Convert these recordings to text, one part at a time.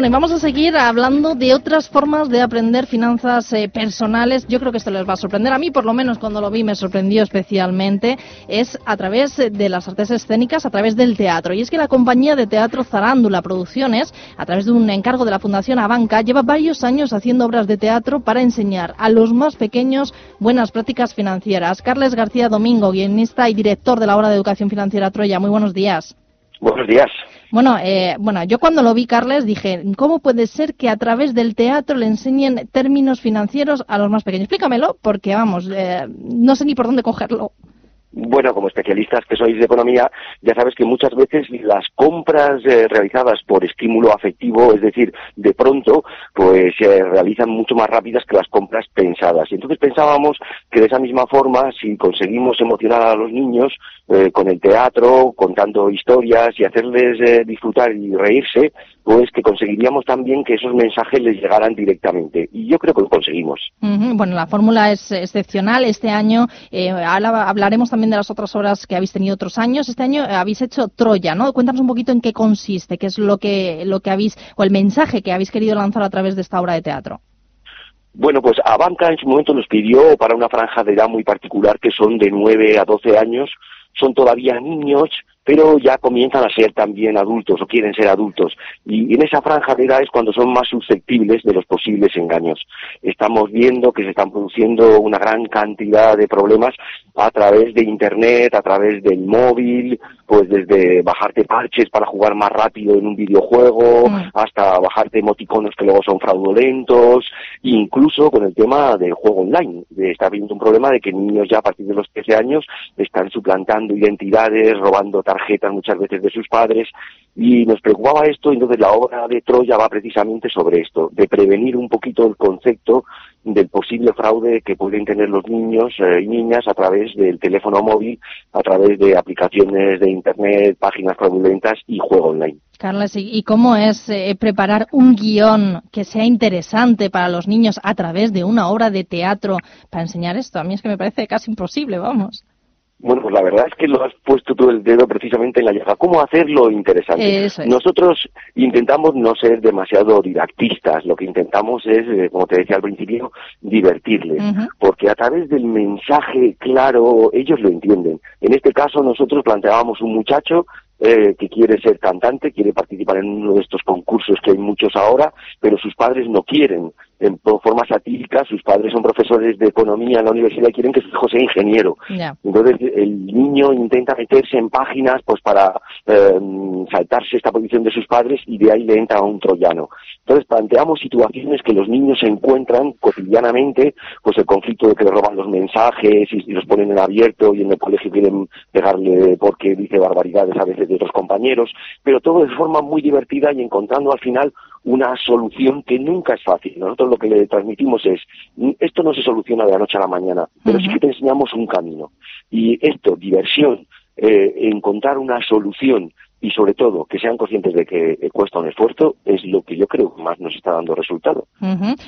Bueno, y vamos a seguir hablando de otras formas de aprender finanzas eh, personales. Yo creo que esto les va a sorprender. A mí, por lo menos, cuando lo vi, me sorprendió especialmente. Es a través de las artes escénicas, a través del teatro. Y es que la compañía de teatro Zarándula Producciones, a través de un encargo de la Fundación Abanca, lleva varios años haciendo obras de teatro para enseñar a los más pequeños buenas prácticas financieras. Carles García Domingo, guionista y director de la obra de educación financiera Troya. Muy buenos días. Buenos días. Bueno, eh, bueno, yo cuando lo vi, Carles, dije, ¿cómo puede ser que a través del teatro le enseñen términos financieros a los más pequeños? Explícamelo, porque vamos, eh, no sé ni por dónde cogerlo. Bueno, como especialistas que sois de economía, ya sabes que muchas veces las compras eh, realizadas por estímulo afectivo, es decir, de pronto, pues se realizan mucho más rápidas que las compras pensadas. Y entonces pensábamos que de esa misma forma, si conseguimos emocionar a los niños eh, con el teatro, contando historias y hacerles eh, disfrutar y reírse, pues que conseguiríamos también que esos mensajes les llegaran directamente. Y yo creo que lo conseguimos. Bueno, la fórmula es excepcional. Este año hablaremos también de las otras obras que habéis tenido otros años. Este año habéis hecho Troya, ¿no? Cuéntanos un poquito en qué consiste, qué es lo que, lo que habéis, o el mensaje que habéis querido lanzar a través de esta obra de teatro. Bueno, pues Abanca en su momento nos pidió para una franja de edad muy particular que son de 9 a 12 años, son todavía niños, pero ya comienzan a ser también adultos o quieren ser adultos. Y en esa franja de edad es cuando son más susceptibles de los posibles engaños. Estamos viendo que se están produciendo una gran cantidad de problemas a través de Internet, a través del móvil, pues desde bajarte parches para jugar más rápido en un videojuego, mm. hasta bajarte emoticonos que luego son fraudulentos, incluso con el tema del juego online. Está habiendo un problema de que niños ya a partir de los 13 años están suplantando identidades, robando tarjetas muchas veces de sus padres, y nos preocupaba esto, entonces la obra de Troya va precisamente sobre esto, de prevenir un poquito el concepto del posible fraude que pueden tener los niños eh, y niñas a través del teléfono móvil, a través de aplicaciones de Internet, páginas fraudulentas y juego online. Carlos, ¿y cómo es eh, preparar un guion que sea interesante para los niños a través de una obra de teatro para enseñar esto? A mí es que me parece casi imposible, vamos. Bueno, pues la verdad es que lo has puesto tú el dedo precisamente en la llaga. ¿Cómo hacerlo interesante? Nosotros intentamos no ser demasiado didactistas. Lo que intentamos es, eh, como te decía al principio, divertirles. Porque a través del mensaje claro, ellos lo entienden. En este caso, nosotros planteábamos un muchacho eh, que quiere ser cantante, quiere participar en uno de estos concursos que hay muchos ahora, pero sus padres no quieren en forma satírica, sus padres son profesores de economía en la universidad y quieren que su hijo sea ingeniero. Entonces el niño intenta meterse en páginas pues para eh, saltarse esta posición de sus padres y de ahí le entra a un troyano. Entonces planteamos situaciones que los niños se encuentran cotidianamente, pues el conflicto de que le roban los mensajes y, los ponen en abierto y en el colegio quieren pegarle porque dice barbaridades a veces de otros compañeros, pero todo de forma muy divertida y encontrando al final una solución que nunca es fácil. Nosotros lo que le transmitimos es, esto no se soluciona de la noche a la mañana, pero sí que te enseñamos un camino. Y esto, diversión, eh, encontrar una solución y sobre todo que sean conscientes de que cuesta un esfuerzo es lo que yo creo que más nos está dando resultado.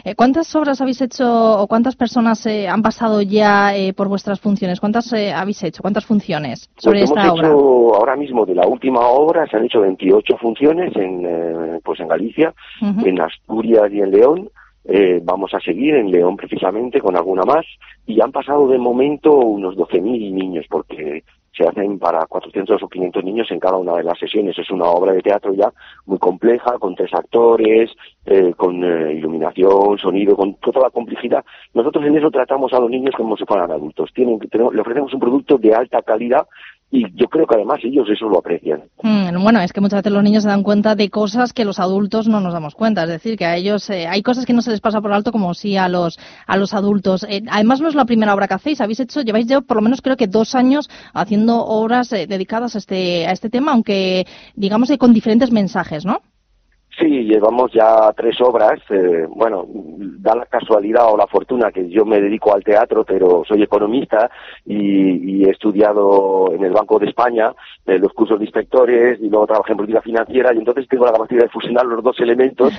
Eh, ¿Cuántas obras habéis hecho o cuántas personas eh, han pasado ya eh, por vuestras funciones? ¿Cuántas habéis hecho? ¿Cuántas funciones sobre pues esta obra? ahora mismo de la última obra se han hecho 28 funciones en pues en Galicia, en Asturias y en León. vamos a seguir en León precisamente con alguna más y han pasado de momento unos 12.000 niños porque se hacen para 400 o 500 en cada una de las sesiones. Es una obra de teatro ya muy compleja, con tres actores, eh, con eh, iluminación, sonido, con toda la complejidad. Nosotros en eso tratamos a los niños como si fueran adultos. Tienen, le ofrecemos un producto de alta calidad y yo creo que además ellos eso lo aprecian. Mm, bueno, es que muchas veces los niños se dan cuenta de cosas que los adultos no nos damos cuenta, es decir, que a ellos eh, hay cosas que no se les pasa por alto como sí a los a los adultos. Eh, además no es la primera obra que hacéis, habéis hecho, lleváis ya por lo menos creo que dos años haciendo obras eh, dedicadas a este a este tema, aunque digamos con diferentes mensajes, ¿no? Sí, llevamos ya tres obras. Eh, bueno, da la casualidad o la fortuna que yo me dedico al teatro, pero soy economista y, he estudiado en el Banco de España eh, los cursos de inspectores y luego trabajé en política financiera y entonces tengo la capacidad de fusionar los dos elementos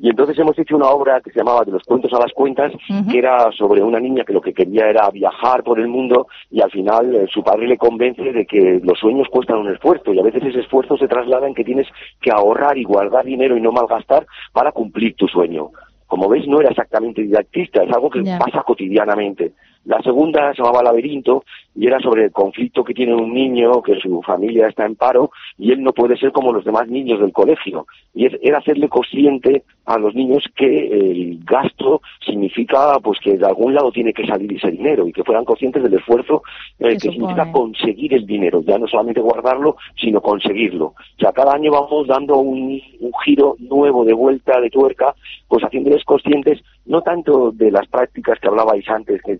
y entonces hemos hecho una obra que se llamaba De los cuentos a las cuentas, que era sobre una niña que lo que quería era viajar por el mundo y al final eh, su padre le convence de que los sueños cuestan un esfuerzo y a veces ese esfuerzo se traslada en que tienes que ahorrar y guardar dinero y no malgastar para cumplir tu sueño. Como veis, no era exactamente didactista, es algo que pasa cotidianamente. La segunda se llamaba Laberinto y era sobre el conflicto que tiene un niño, que su familia está en paro y él no puede ser como los demás niños del colegio. Y era hacerle consciente a los niños que el gasto significa pues que de algún lado tiene que salir ese dinero y que fueran conscientes del esfuerzo eh, que significa conseguir el dinero, ya no solamente guardarlo, sino conseguirlo. O sea, cada año vamos dando un, un giro nuevo de vuelta de tuerca, pues haciéndoles conscientes no tanto de las prácticas que hablabais antes de,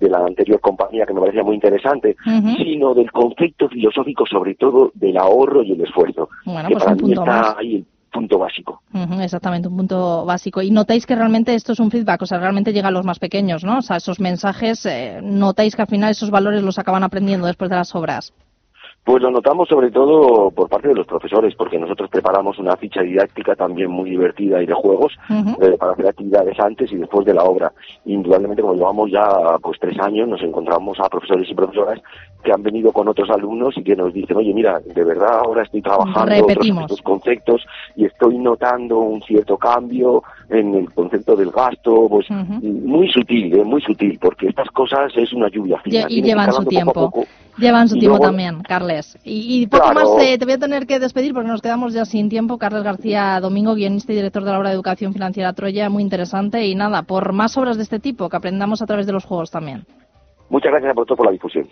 la anterior compañía, que me parecía muy interesante, sino del concepto filosófico, sobre todo del ahorro y el esfuerzo. Bueno, que pues para mí está ahí el punto básico. exactamente, un punto básico. Y notáis que realmente esto es un feedback, o sea, realmente llega a los más pequeños, ¿no? O sea, esos mensajes, eh, notáis que al final esos valores los acaban aprendiendo después de las obras. Pues lo notamos sobre todo por parte de los profesores, porque nosotros preparamos una ficha didáctica también muy divertida y de juegos eh, para hacer actividades antes y después de la obra. Indudablemente, como llevamos ya pues tres años, nos encontramos a profesores y profesoras que han venido con otros alumnos y que nos dicen, oye, mira, de verdad ahora estoy trabajando otros conceptos y estoy notando un cierto cambio en el concepto del gasto, pues muy sutil, eh, muy sutil, porque estas cosas es una lluvia fina. Y, llevan su tiempo. Llevan su tiempo también, Carles. Y, poco más eh, te voy a tener que despedir porque nos quedamos ya sin tiempo. Carles García Domingo, guionista y director de la obra de Educación Financiera Troya, muy interesante. Y nada, por más obras de este tipo, que aprendamos a través de los juegos también. Muchas gracias a vosotros por la difusión.